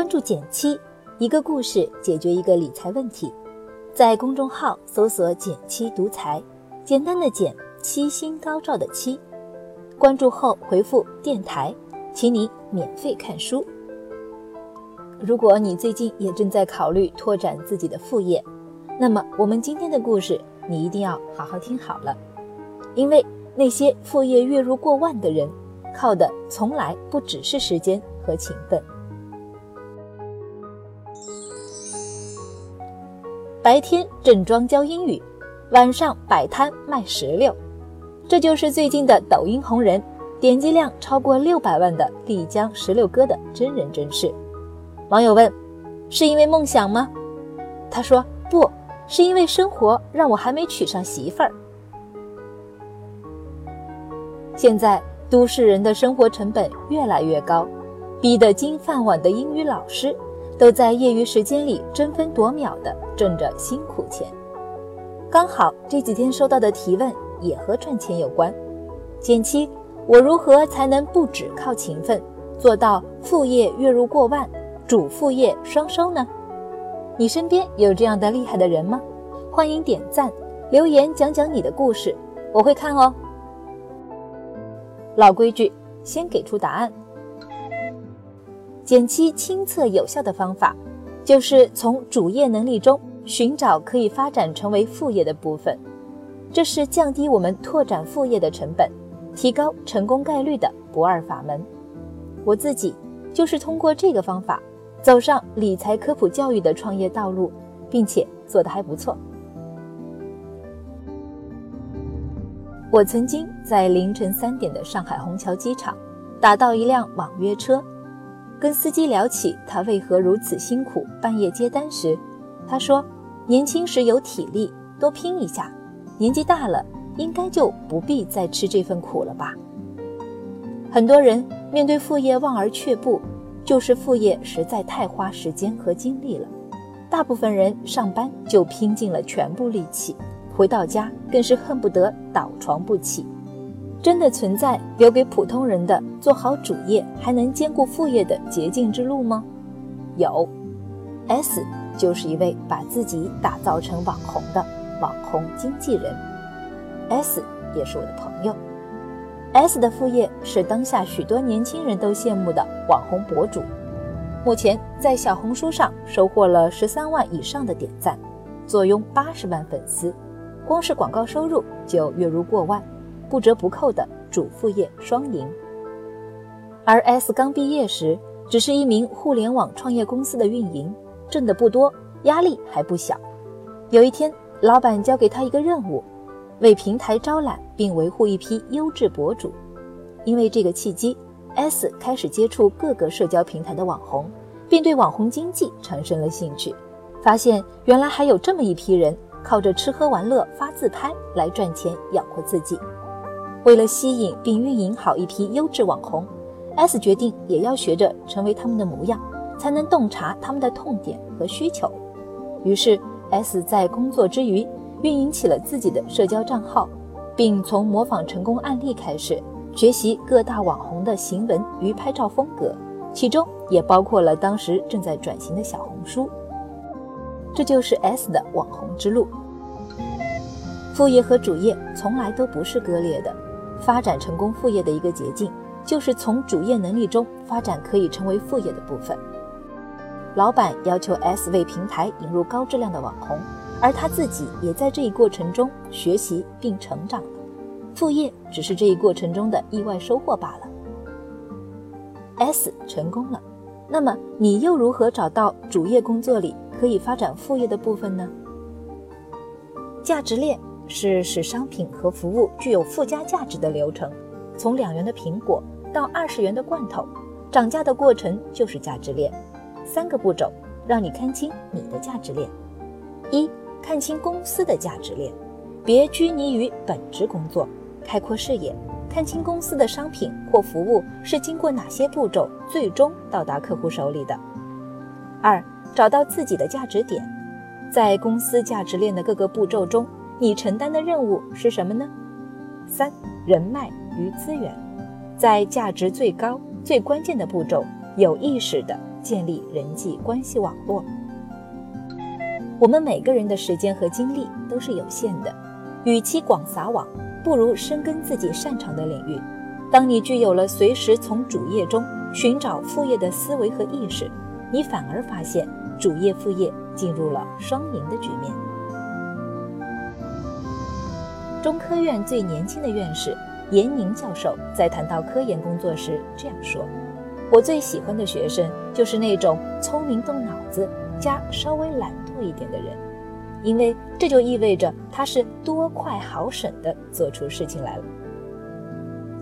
关注减七，一个故事解决一个理财问题。在公众号搜索“减七独裁，简单的减，七星高照的七。关注后回复“电台”，请你免费看书。如果你最近也正在考虑拓展自己的副业，那么我们今天的故事你一定要好好听好了，因为那些副业月入过万的人，靠的从来不只是时间和勤奋。白天正装教英语，晚上摆摊卖石榴，这就是最近的抖音红人，点击量超过六百万的丽江石榴哥的真人真事。网友问：“是因为梦想吗？”他说：“不是因为生活让我还没娶上媳妇儿。”现在都市人的生活成本越来越高，逼得金饭碗的英语老师。都在业余时间里争分夺秒地挣着辛苦钱。刚好这几天收到的提问也和赚钱有关。减七，我如何才能不只靠勤奋，做到副业月入过万，主副业双收呢？你身边有这样的厉害的人吗？欢迎点赞留言讲讲你的故事，我会看哦。老规矩，先给出答案。减七亲测有效的方法，就是从主业能力中寻找可以发展成为副业的部分，这是降低我们拓展副业的成本，提高成功概率的不二法门。我自己就是通过这个方法走上理财科普教育的创业道路，并且做得还不错。我曾经在凌晨三点的上海虹桥机场打到一辆网约车。跟司机聊起他为何如此辛苦半夜接单时，他说：“年轻时有体力，多拼一下；年纪大了，应该就不必再吃这份苦了吧。”很多人面对副业望而却步，就是副业实在太花时间和精力了。大部分人上班就拼尽了全部力气，回到家更是恨不得倒床不起。真的存在留给普通人的做好主业还能兼顾副业的捷径之路吗？有，S 就是一位把自己打造成网红的网红经纪人。S 也是我的朋友。S 的副业是当下许多年轻人都羡慕的网红博主，目前在小红书上收获了十三万以上的点赞，坐拥八十万粉丝，光是广告收入就月入过万。不折不扣的主副业双赢，而 S 刚毕业时只是一名互联网创业公司的运营，挣得不多，压力还不小。有一天，老板交给他一个任务，为平台招揽并维护一批优质博主。因为这个契机，S 开始接触各个社交平台的网红，并对网红经济产生了兴趣，发现原来还有这么一批人靠着吃喝玩乐、发自拍来赚钱养活自己。为了吸引并运营好一批优质网红，S 决定也要学着成为他们的模样，才能洞察他们的痛点和需求。于是，S 在工作之余运营起了自己的社交账号，并从模仿成功案例开始学习各大网红的行文与拍照风格，其中也包括了当时正在转型的小红书。这就是 S 的网红之路。副业和主业从来都不是割裂的。发展成功副业的一个捷径，就是从主业能力中发展可以成为副业的部分。老板要求 S 为平台引入高质量的网红，而他自己也在这一过程中学习并成长了。副业只是这一过程中的意外收获罢了。S 成功了，那么你又如何找到主业工作里可以发展副业的部分呢？价值链。是使商品和服务具有附加价值的流程，从两元的苹果到二十元的罐头，涨价的过程就是价值链。三个步骤让你看清你的价值链：一、看清公司的价值链，别拘泥于本职工作，开阔视野，看清公司的商品或服务是经过哪些步骤最终到达客户手里的。二、找到自己的价值点，在公司价值链的各个步骤中。你承担的任务是什么呢？三人脉与资源，在价值最高、最关键的步骤，有意识的建立人际关系网络。我们每个人的时间和精力都是有限的，与其广撒网，不如深耕自己擅长的领域。当你具有了随时从主业中寻找副业的思维和意识，你反而发现主业副业进入了双赢的局面。中科院最年轻的院士严宁教授在谈到科研工作时这样说：“我最喜欢的学生就是那种聪明动脑子加稍微懒惰一点的人，因为这就意味着他是多快好省的做出事情来了。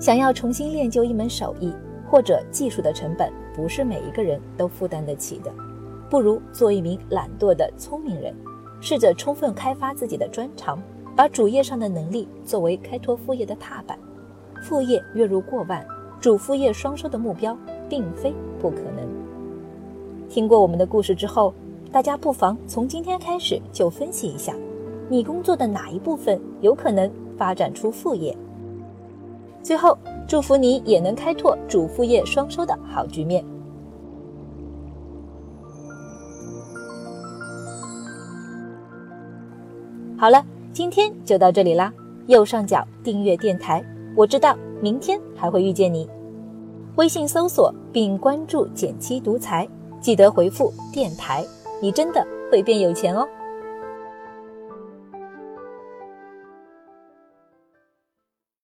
想要重新练就一门手艺或者技术的成本，不是每一个人都负担得起的，不如做一名懒惰的聪明人，试着充分开发自己的专长。”把主业上的能力作为开拓副业的踏板，副业月入过万，主副业双收的目标并非不可能。听过我们的故事之后，大家不妨从今天开始就分析一下，你工作的哪一部分有可能发展出副业。最后，祝福你也能开拓主副业双收的好局面。好了。今天就到这里啦，右上角订阅电台，我知道明天还会遇见你。微信搜索并关注“减七独裁，记得回复“电台”，你真的会变有钱哦。